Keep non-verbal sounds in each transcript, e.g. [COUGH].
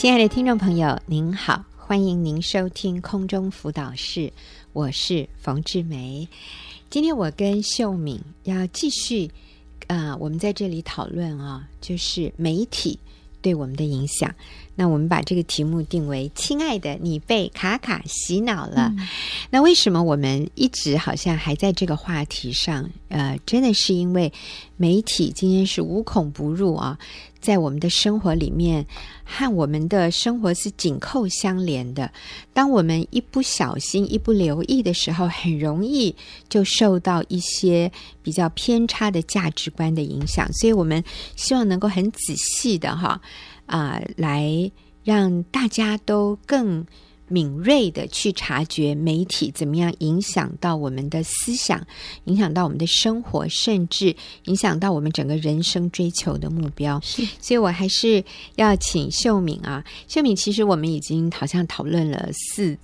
亲爱的听众朋友，您好，欢迎您收听空中辅导室，我是冯志梅。今天我跟秀敏要继续，啊、呃，我们在这里讨论啊，就是媒体对我们的影响。那我们把这个题目定为“亲爱的，你被卡卡洗脑了”。嗯、那为什么我们一直好像还在这个话题上？呃，真的是因为媒体今天是无孔不入啊，在我们的生活里面和我们的生活是紧扣相连的。当我们一不小心、一不留意的时候，很容易就受到一些比较偏差的价值观的影响。所以我们希望能够很仔细的哈。啊、来让大家都更敏锐的去察觉媒体怎么样影响到我们的思想，影响到我们的生活，甚至影响到我们整个人生追求的目标。是，所以我还是要请秀敏啊，秀敏，其实我们已经好像讨论了四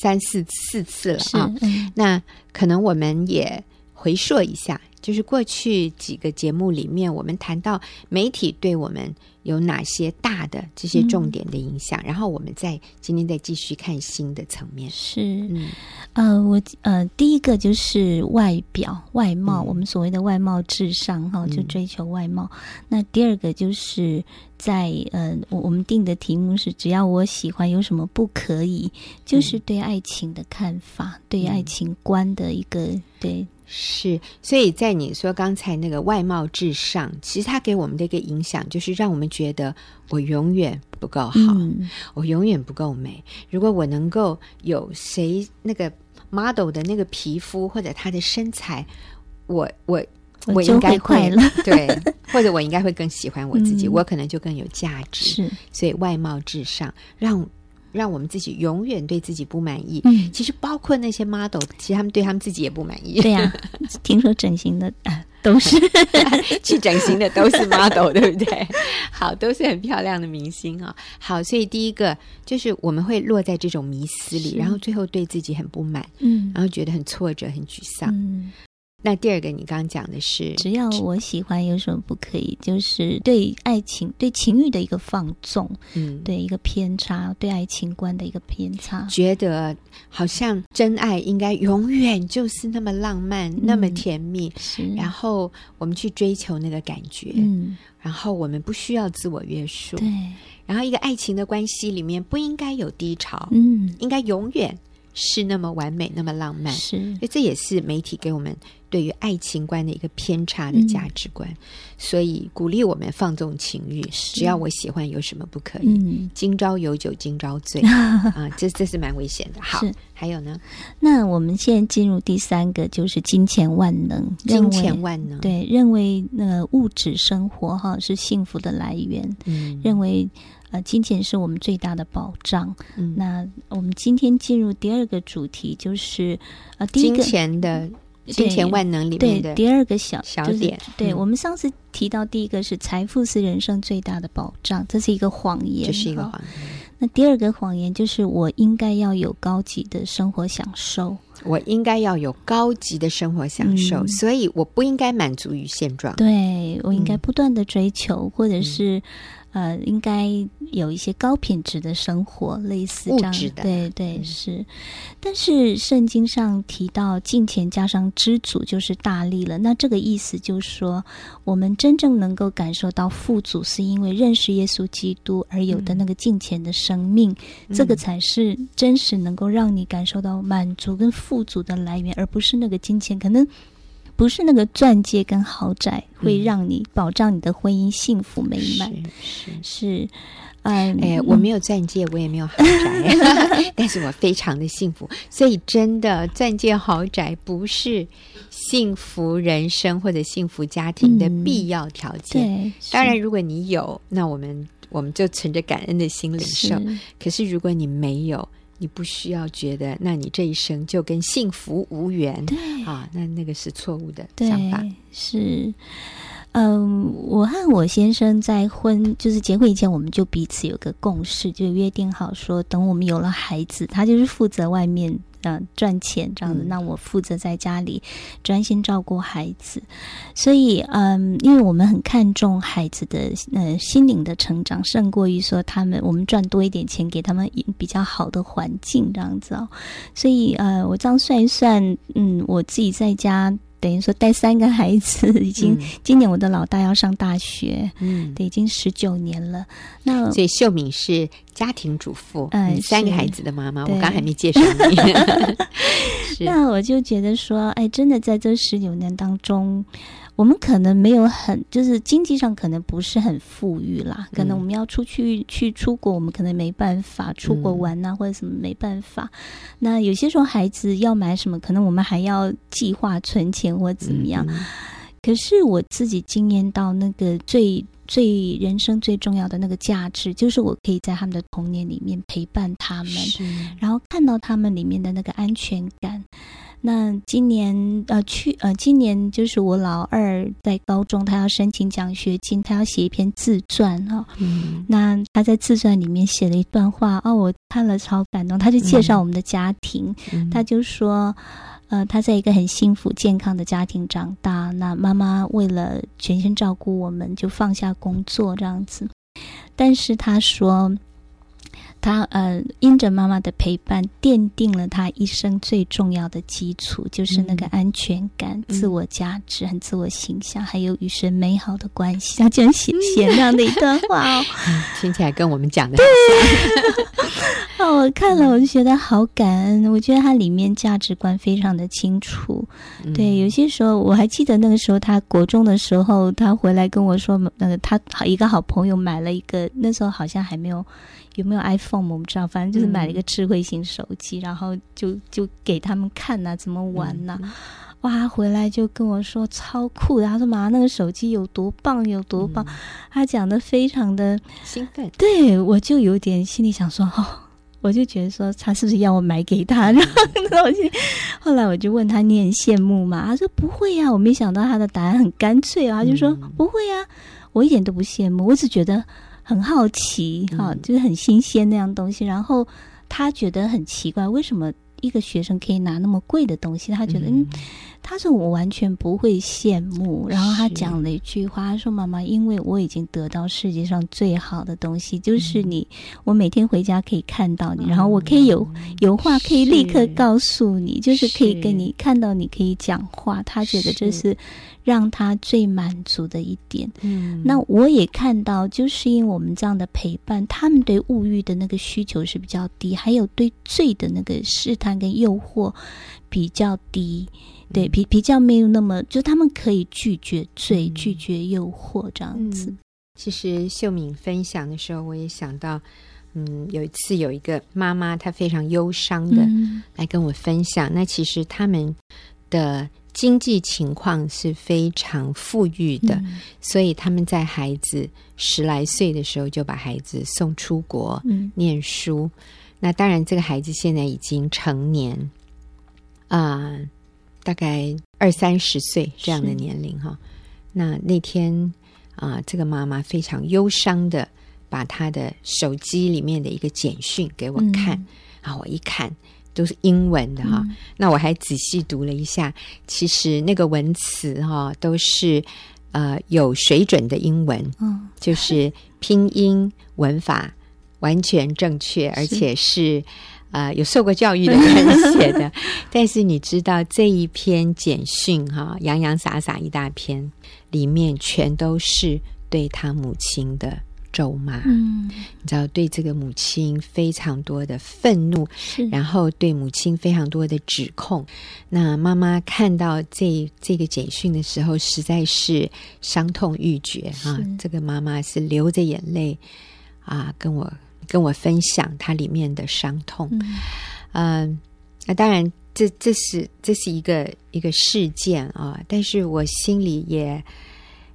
三四四次了啊。嗯、那可能我们也回溯一下，就是过去几个节目里面，我们谈到媒体对我们。有哪些大的这些重点的影响？嗯、然后我们再今天再继续看新的层面。是，嗯，呃，我呃，第一个就是外表外貌，嗯、我们所谓的外貌至上哈，就追求外貌。嗯、那第二个就是在呃，我我们定的题目是只要我喜欢，有什么不可以？就是对爱情的看法，嗯、对爱情观的一个对。是，所以在你说刚才那个外貌至上，其实它给我们的一个影响，就是让我们觉得我永远不够好，嗯、我永远不够美。如果我能够有谁那个 model 的那个皮肤或者他的身材，我我我应该快乐，对，[LAUGHS] 或者我应该会更喜欢我自己，嗯、我可能就更有价值。是，所以外貌至上，让。让我们自己永远对自己不满意。嗯，其实包括那些 model，其实他们对他们自己也不满意。对呀、啊，[LAUGHS] 听说整形的啊都是 [LAUGHS] 去整形的都是 model，对不对？好，都是很漂亮的明星啊、哦。好，所以第一个就是我们会落在这种迷思里，然后最后对自己很不满，嗯，然后觉得很挫折、很沮丧。嗯。那第二个，你刚刚讲的是，只要我喜欢，有什么不可以？就是对爱情、对情欲的一个放纵，嗯，对一个偏差，对爱情观的一个偏差，觉得好像真爱应该永远就是那么浪漫、嗯、那么甜蜜，是。然后我们去追求那个感觉，嗯，然后我们不需要自我约束，对。然后一个爱情的关系里面不应该有低潮，嗯，应该永远是那么完美、那么浪漫，是。所以这也是媒体给我们。对于爱情观的一个偏差的价值观，嗯、所以鼓励我们放纵情欲。只要我喜欢，有什么不可以？嗯、今朝有酒今朝醉 [LAUGHS] 啊，这这是蛮危险的。好，是还有呢？那我们现在进入第三个，就是金钱万能。金钱万能，对，认为那个物质生活哈是幸福的来源。嗯，认为呃金钱是我们最大的保障。嗯，那我们今天进入第二个主题，就是呃第一个金钱的。金钱万能里面的对第二个小小点，就是、对、嗯、我们上次提到第一个是财富是人生最大的保障，这是一个谎言，这是一个谎言。那第二个谎言就是我应该要有高级的生活享受，我应该要有高级的生活享受，嗯、所以我不应该满足于现状，对我应该不断的追求，嗯、或者是。呃，应该有一些高品质的生活，类似这样的，对对是。但是圣经上提到金钱加上知足就是大力了，那这个意思就是说，我们真正能够感受到富足，是因为认识耶稣基督而有的那个金钱的生命，嗯、这个才是真实能够让你感受到满足跟富足的来源，而不是那个金钱可能。不是那个钻戒跟豪宅会让你保障你的婚姻幸福美满，是是，是，嗯，哎，我没有钻戒，我也没有豪宅，[LAUGHS] 但是我非常的幸福。所以，真的，钻戒豪宅不是幸福人生或者幸福家庭的必要条件。当然，如果你有，那我们我们就存着感恩的心领受。可是，如果你没有，你不需要觉得，那你这一生就跟幸福无缘。对啊，那那个是错误的想法。是，嗯，我和我先生在婚就是结婚以前，我们就彼此有个共识，就约定好说，等我们有了孩子，他就是负责外面呃赚钱这样子，嗯、那我负责在家里专心照顾孩子。所以，嗯，因为我们很看重孩子的呃心灵的成长，胜过于说他们我们赚多一点钱给他们比较好的环境这样子哦。所以，呃，我这样算一算，嗯，我自己在家。等于说带三个孩子，已经、嗯、今年我的老大要上大学，嗯，对，已经十九年了。那所以秀敏是家庭主妇，嗯，三个孩子的妈妈。我刚还没介绍你。[LAUGHS] [LAUGHS] 是那我就觉得说，哎，真的在这十九年当中。我们可能没有很，就是经济上可能不是很富裕啦。可能我们要出去去出国，我们可能没办法出国玩呐、啊，或者什么没办法。那有些时候孩子要买什么，可能我们还要计划存钱或怎么样。可是我自己经验到那个最最人生最重要的那个价值，就是我可以在他们的童年里面陪伴他们，然后看到他们里面的那个安全感。那今年呃去呃今年就是我老二在高中，他要申请奖学金，他要写一篇自传哈。哦、嗯。那他在自传里面写了一段话哦，我看了超感动。他就介绍我们的家庭，嗯、他就说，呃，他在一个很幸福健康的家庭长大。那妈妈为了全心照顾我们，就放下工作这样子。但是他说。他呃，因着妈妈的陪伴，奠定了他一生最重要的基础，就是那个安全感、嗯、自我价值和自我形象，还有与神美好的关系。他居然写写那样的一段话哦，[LAUGHS] 听起来跟我们讲的对。[LAUGHS] 哦，我看了我就觉得好感恩。我觉得他里面价值观非常的清楚。嗯、对，有些时候我还记得那个时候，他国中的时候，他回来跟我说，那个他好一个好朋友买了一个，那时候好像还没有。有没有 iPhone？我不知道，反正就是买了一个智慧型手机，嗯、然后就就给他们看呐、啊，怎么玩呐、啊？嗯、哇，回来就跟我说超酷的，他说妈，那个手机有多棒，有多棒，嗯、他讲的非常的兴奋。对，我就有点心里想说，哦，我就觉得说他是不是要我买给他？然后那我就后来我就问他，你很羡慕吗？他说不会呀、啊，我没想到他的答案很干脆啊，他就说、嗯、不会呀、啊，我一点都不羡慕，我只觉得。很好奇哈，就是很新鲜那样东西，然后他觉得很奇怪，为什么一个学生可以拿那么贵的东西？他觉得嗯。他说：“我完全不会羡慕。”然后他讲了一句话：“他说妈妈，因为我已经得到世界上最好的东西，就是你。我每天回家可以看到你，然后我可以有有话可以立刻告诉你，就是可以跟你看到你可以讲话。他觉得这是让他最满足的一点。嗯，那我也看到，就是因为我们这样的陪伴，他们对物欲的那个需求是比较低，还有对罪的那个试探跟诱惑比较低。”对，比比较没有那么，就他们可以拒绝罪，嗯、拒绝诱惑这样子。嗯、其实秀敏分享的时候，我也想到，嗯，有一次有一个妈妈，她非常忧伤的来跟我分享。嗯、那其实他们的经济情况是非常富裕的，嗯、所以他们在孩子十来岁的时候就把孩子送出国、嗯、念书。那当然，这个孩子现在已经成年啊。呃大概二三十岁这样的年龄哈，那那天啊、呃，这个妈妈非常忧伤的把她的手机里面的一个简讯给我看，嗯、啊，我一看都是英文的哈，嗯、那我还仔细读了一下，其实那个文词哈都是呃有水准的英文，嗯，就是拼音文法完全正确，而且是。啊、呃，有受过教育的人写的，[LAUGHS] 但是你知道这一篇简讯哈，洋洋洒洒一大篇，里面全都是对他母亲的咒骂。嗯，你知道，对这个母亲非常多的愤怒，然后对母亲非常多的指控。那妈妈看到这这个简讯的时候，实在是伤痛欲绝啊！这个妈妈是流着眼泪啊，跟我。跟我分享他里面的伤痛，嗯，呃、那当然这，这这是这是一个一个事件啊，但是我心里也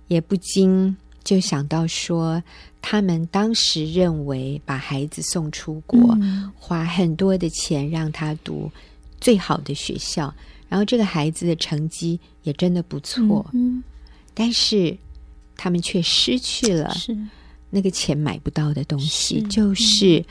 也不禁就想到说，他们当时认为把孩子送出国，嗯、花很多的钱让他读最好的学校，然后这个孩子的成绩也真的不错，嗯，但是他们却失去了是。那个钱买不到的东西，是就是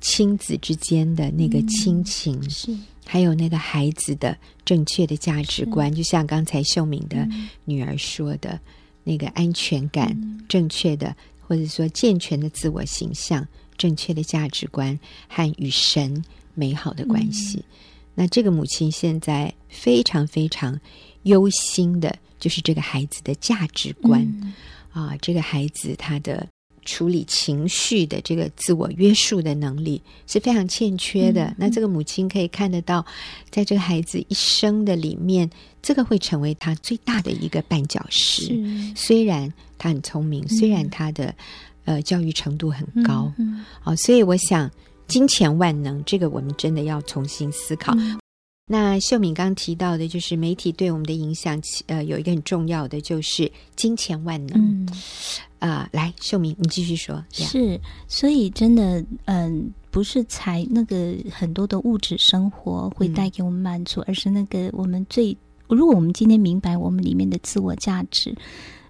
亲子之间的那个亲情，嗯、是。还有那个孩子的正确的价值观，就像刚才秀敏的女儿说的，嗯、那个安全感、嗯、正确的，或者说健全的自我形象、正确的价值观和与神美好的关系。嗯、那这个母亲现在非常非常忧心的，就是这个孩子的价值观、嗯、啊，这个孩子他的。处理情绪的这个自我约束的能力是非常欠缺的。嗯、那这个母亲可以看得到，在这个孩子一生的里面，这个会成为他最大的一个绊脚石。虽然他很聪明，嗯、虽然他的呃教育程度很高，嗯嗯哦，所以我想金钱万能，这个我们真的要重新思考。嗯、那秀敏刚提到的，就是媒体对我们的影响，呃，有一个很重要的，就是金钱万能。嗯啊、呃，来，秀敏，你继续说。是，所以真的，嗯，不是财那个很多的物质生活会带给我们满足，嗯、而是那个我们最，如果我们今天明白我们里面的自我价值，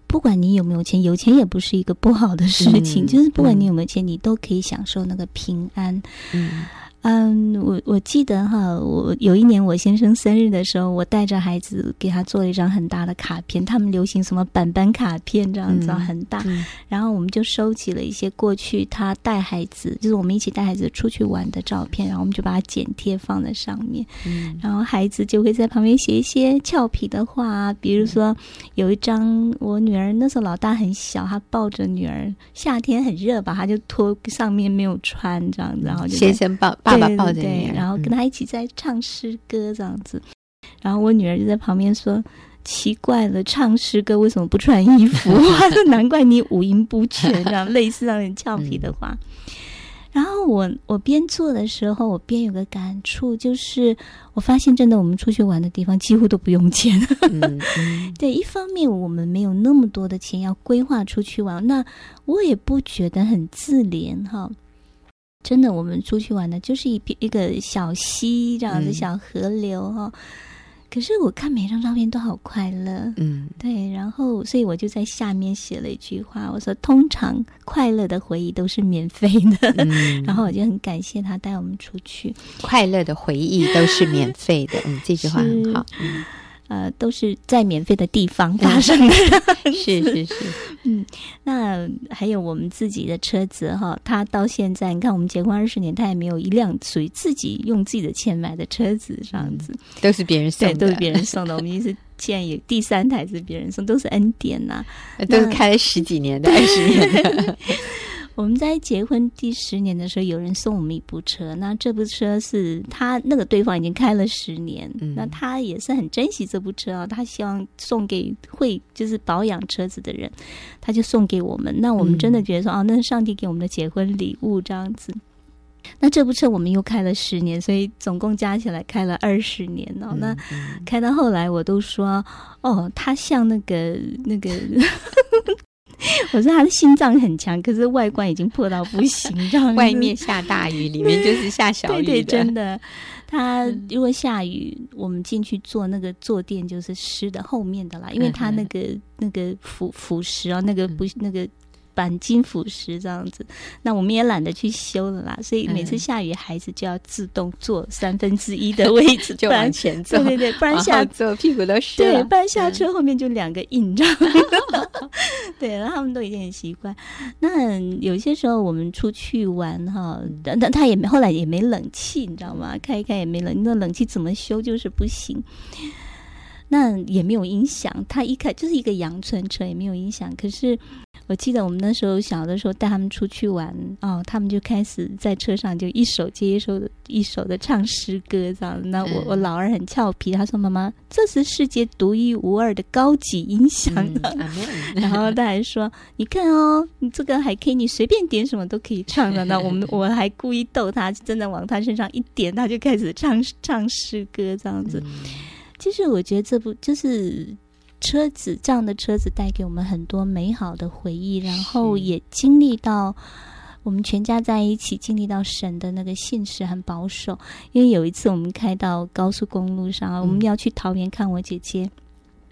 不管你有没有钱，[LAUGHS] 有钱也不是一个不好的事情，嗯、就是不管你有没有钱，嗯、你都可以享受那个平安。嗯。嗯，我我记得哈，我有一年我先生 [LAUGHS] 生日的时候，我带着孩子给他做了一张很大的卡片。他们流行什么板板卡片这样子，嗯、很大。嗯、然后我们就收集了一些过去他带孩子，就是我们一起带孩子出去玩的照片，然后我们就把它剪贴放在上面。嗯、然后孩子就会在旁边写一些俏皮的话，比如说有一张我女儿那时候老大很小，他抱着女儿，夏天很热吧，他就脱上面没有穿这样子，然后就先生抱。爸爸抱着你，然后跟他一起在唱诗歌这样子，嗯、然后我女儿就在旁边说：“奇怪了，唱诗歌为什么不穿衣服？”她说：“难怪你五音不全。”这样 [LAUGHS] 类似让人俏皮的话。嗯、然后我我边做的时候，我边有个感触，就是我发现真的，我们出去玩的地方几乎都不用钱。嗯嗯、[LAUGHS] 对，一方面我们没有那么多的钱要规划出去玩，那我也不觉得很自怜哈。真的，我们出去玩的就是一一个小溪这样子，小河流哈。嗯、可是我看每张照片都好快乐，嗯，对。然后，所以我就在下面写了一句话，我说：“通常快乐的回忆都是免费的。嗯” [LAUGHS] 然后我就很感谢他带我们出去，快乐的回忆都是免费的。嗯，这句话很好。嗯呃，都是在免费的地方发生的，[LAUGHS] [LAUGHS] 是是是，嗯，那还有我们自己的车子哈，他到现在你看我们结婚二十年，他也没有一辆属于自己用自己的钱买的车子，这样子。都是别人送的，对，都是别人送的。我们意思现在有第三台是别人送，都是恩典呐、啊，都是开了十几年的，二十年的。[LAUGHS] 我们在结婚第十年的时候，有人送我们一部车。那这部车是他那个对方已经开了十年，嗯、那他也是很珍惜这部车啊。他希望送给会就是保养车子的人，他就送给我们。那我们真的觉得说，嗯、哦，那是上帝给我们的结婚礼物这样子。那这部车我们又开了十年，所以总共加起来开了二十年哦。那开到后来，我都说，哦，他像那个那个。[LAUGHS] 我说他的心脏很强，可是外观已经破到不行，这样外面下大雨，里面就是下小雨。对对，真的。他如果下雨，我们进去坐那个坐垫就是湿的，后面的啦，因为他那个那个腐腐蚀啊，那个不那个。钣金腐蚀这样子，那我们也懒得去修了啦。所以每次下雨，孩子就要自动坐三分之一的位置，[LAUGHS] 就往前坐。对对对，不然下坐屁股都湿了。对，不然下车后面就两个印章。[LAUGHS] 对，然后他们都已经很习惯。那有些时候我们出去玩哈，但但他也没后来也没冷气，你知道吗？开一开也没冷，那冷气怎么修就是不行。那也没有音响，他一开就是一个阳春车，也没有音响。可是我记得我们那时候小的时候带他们出去玩哦，他们就开始在车上就一首接一首的一首的唱诗歌这样。那我我老二很俏皮，他说：“妈妈，这是世界独一无二的高级音响。嗯” [LAUGHS] [LAUGHS] 然后他还说：“你看哦，你这个还可以，你随便点什么都可以唱的。”那我们 [LAUGHS] 我还故意逗他，真的往他身上一点，他就开始唱唱诗歌这样子。嗯其实我觉得这部就是车子，这样的车子带给我们很多美好的回忆，然后也经历到我们全家在一起经历到神的那个信实很保守。因为有一次我们开到高速公路上，我们要去桃园看我姐姐。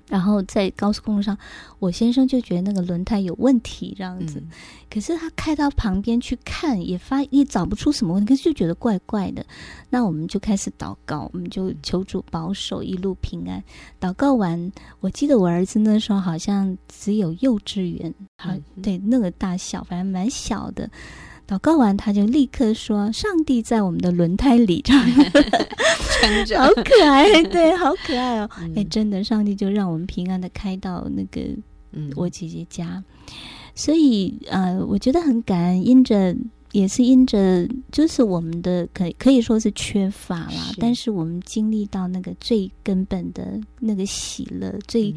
然后在高速公路上，我先生就觉得那个轮胎有问题，这样子。嗯、可是他开到旁边去看，也发也找不出什么问题，可是就觉得怪怪的。那我们就开始祷告，我们就求主保守，一路平安。祷告完，我记得我儿子那时候好像只有幼稚园，好、嗯、对那个大小，反正蛮小的。祷告完，他就立刻说：“上帝在我们的轮胎里，这样 [LAUGHS] 着好可爱，对，好可爱哦！哎、嗯，真的，上帝就让我们平安的开到那个我姐姐家，嗯、所以呃，我觉得很感恩，因着。”也是因着，就是我们的可可以说是缺乏啦，是。但是我们经历到那个最根本的那个喜乐，嗯、最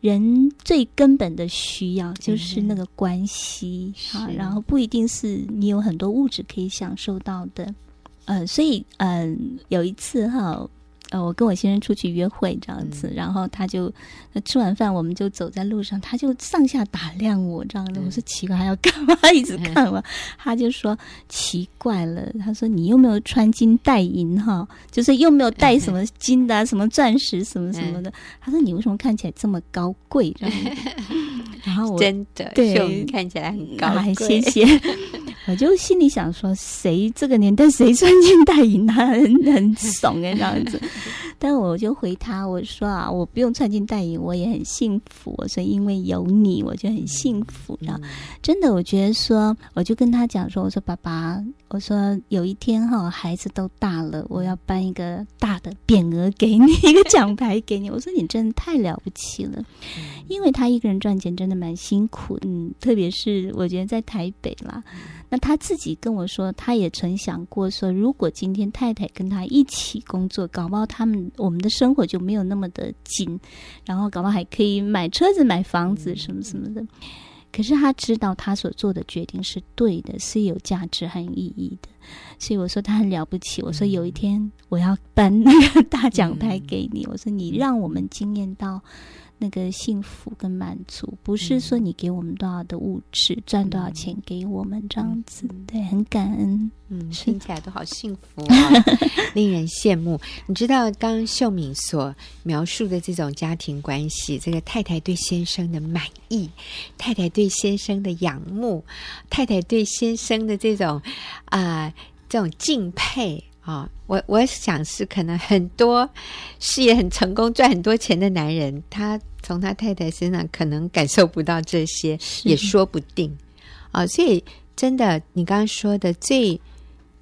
人最根本的需要就是那个关系啊，然后不一定是你有很多物质可以享受到的，呃，所以嗯、呃，有一次哈。呃，我跟我先生出去约会这样子，嗯、然后他就吃完饭，我们就走在路上，他就上下打量我这样子。嗯、我说奇怪，还要干嘛？[LAUGHS] 一直看我。嗯、他就说奇怪了，他说你又没有穿金戴银哈，就是又没有戴什么金的、啊、什么钻石什么什么的。嗯、他说你为什么看起来这么高贵？这样子。[LAUGHS] 然后我真的对，看起来很高贵。啊、谢谢。[LAUGHS] 我就心里想说，谁这个年代谁穿金戴银啊，很很怂哎，这样子。但我就回他，我说啊，我不用穿金戴银，我也很幸福。我说因为有你，我就很幸福。然后真的，我觉得说，我就跟他讲说，我说爸爸，我说有一天哈，孩子都大了，我要颁一个大的匾额给你，一个奖牌给你。我说你真的太了不起了，因为他一个人赚钱真的蛮辛苦，嗯，特别是我觉得在台北啦。那他自己跟我说，他也曾想过说，如果今天太太跟他一起工作，搞不好他们我们的生活就没有那么的紧，然后搞不好还可以买车子、买房子什么什么的。可是他知道他所做的决定是对的，是有价值和意义的，所以我说他很了不起。我说有一天我要颁那个大奖牌给你，我说你让我们惊艳到。那个幸福跟满足，不是说你给我们多少的物质，赚、嗯、多少钱给我们这样子，嗯、对，很感恩，嗯，听起来都好幸福啊、哦，[LAUGHS] 令人羡慕。你知道，刚刚秀敏所描述的这种家庭关系，这个太太对先生的满意，太太对先生的仰慕，太太对先生的这种啊、呃，这种敬佩。啊、哦，我我想是可能很多事业很成功、赚很多钱的男人，他从他太太身上可能感受不到这些，也说不定。啊、哦，所以真的，你刚刚说的最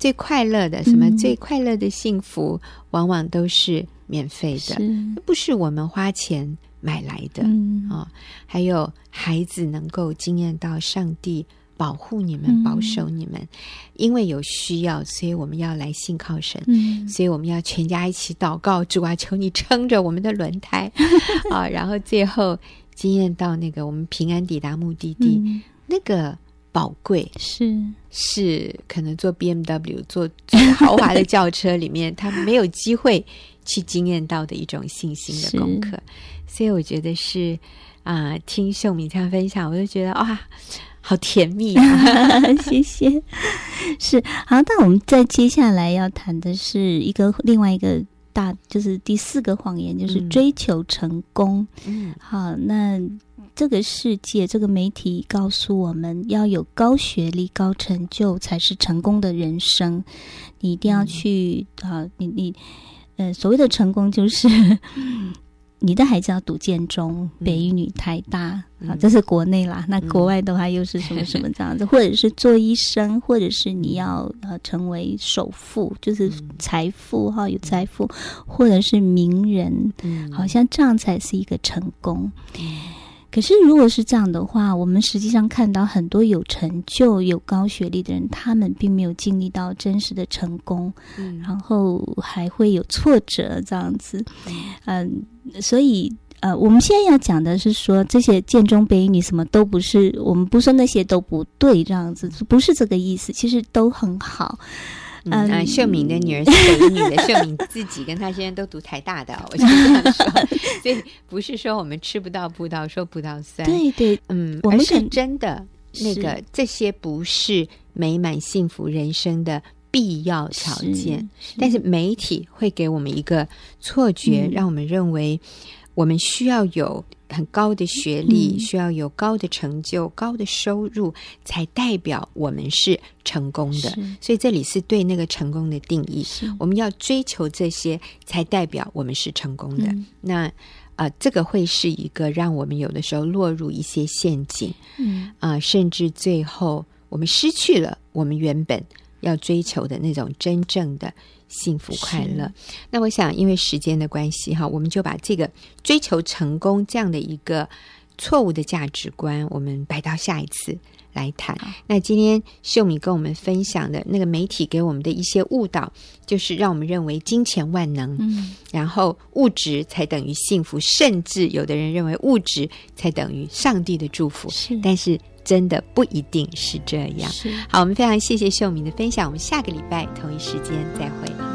最快乐的什么、嗯、最快乐的幸福，往往都是免费的，是不是我们花钱买来的啊、嗯哦？还有孩子能够惊艳到上帝。保护你们，保守你们，嗯、因为有需要，所以我们要来信靠神。嗯、所以我们要全家一起祷告，主啊，求你撑着我们的轮胎 [LAUGHS] 啊！然后最后经验到那个我们平安抵达目的地，嗯、那个宝贵是是可能坐 BMW 坐坐豪华的轿车里面，他没有机会去经验到的一种信心的功课。所以我觉得是啊、呃，听秀敏这样分享，我就觉得哇。好甜蜜啊！[LAUGHS] 谢谢。是好，那我们再接下来要谈的是一个另外一个大，就是第四个谎言，就是追求成功。嗯，好，那这个世界，这个媒体告诉我们要有高学历、高成就才是成功的人生。你一定要去啊、嗯！你你呃，所谓的成功就是。你的孩子要读建中、北一女、台大，嗯、好，这是国内啦。那国外的话又是什么什么这样子？嗯、[LAUGHS] 或者是做医生，或者是你要呃成为首富，就是财富哈，有财富，或者是名人，嗯、好像这样才是一个成功。嗯可是，如果是这样的话，我们实际上看到很多有成就、有高学历的人，他们并没有经历到真实的成功，嗯，然后还会有挫折这样子，嗯，嗯，所以呃，我们现在要讲的是说，这些建中、北一女什么都不是，我们不说那些都不对，这样子不是这个意思，其实都很好。嗯，啊，秀敏的女儿是北一女的，秀敏自己跟她先生都读台大的，我就这样说，[LAUGHS] 所以不是说我们吃不到葡萄说葡萄酸，对对，嗯，我们是真的那个这些不是美满幸福人生的必要条件，但是媒体会给我们一个错觉，让我们认为我们需要有很高的学历，嗯、需要有高的成就、高的收入，才代表我们是成功的。所以这里是对那个成功的定义。我们要追求这些，才代表我们是成功的。嗯、那啊、呃，这个会是一个让我们有的时候落入一些陷阱。嗯啊、呃，甚至最后我们失去了我们原本要追求的那种真正的。幸福快乐。那我想，因为时间的关系，哈，我们就把这个追求成功这样的一个错误的价值观，我们摆到下一次来谈。那今天秀敏跟我们分享的那个媒体给我们的一些误导，就是让我们认为金钱万能，嗯，然后物质才等于幸福，甚至有的人认为物质才等于上帝的祝福，是，但是。真的不一定是这样。好，我们非常谢谢秀敏的分享，我们下个礼拜同一时间再会。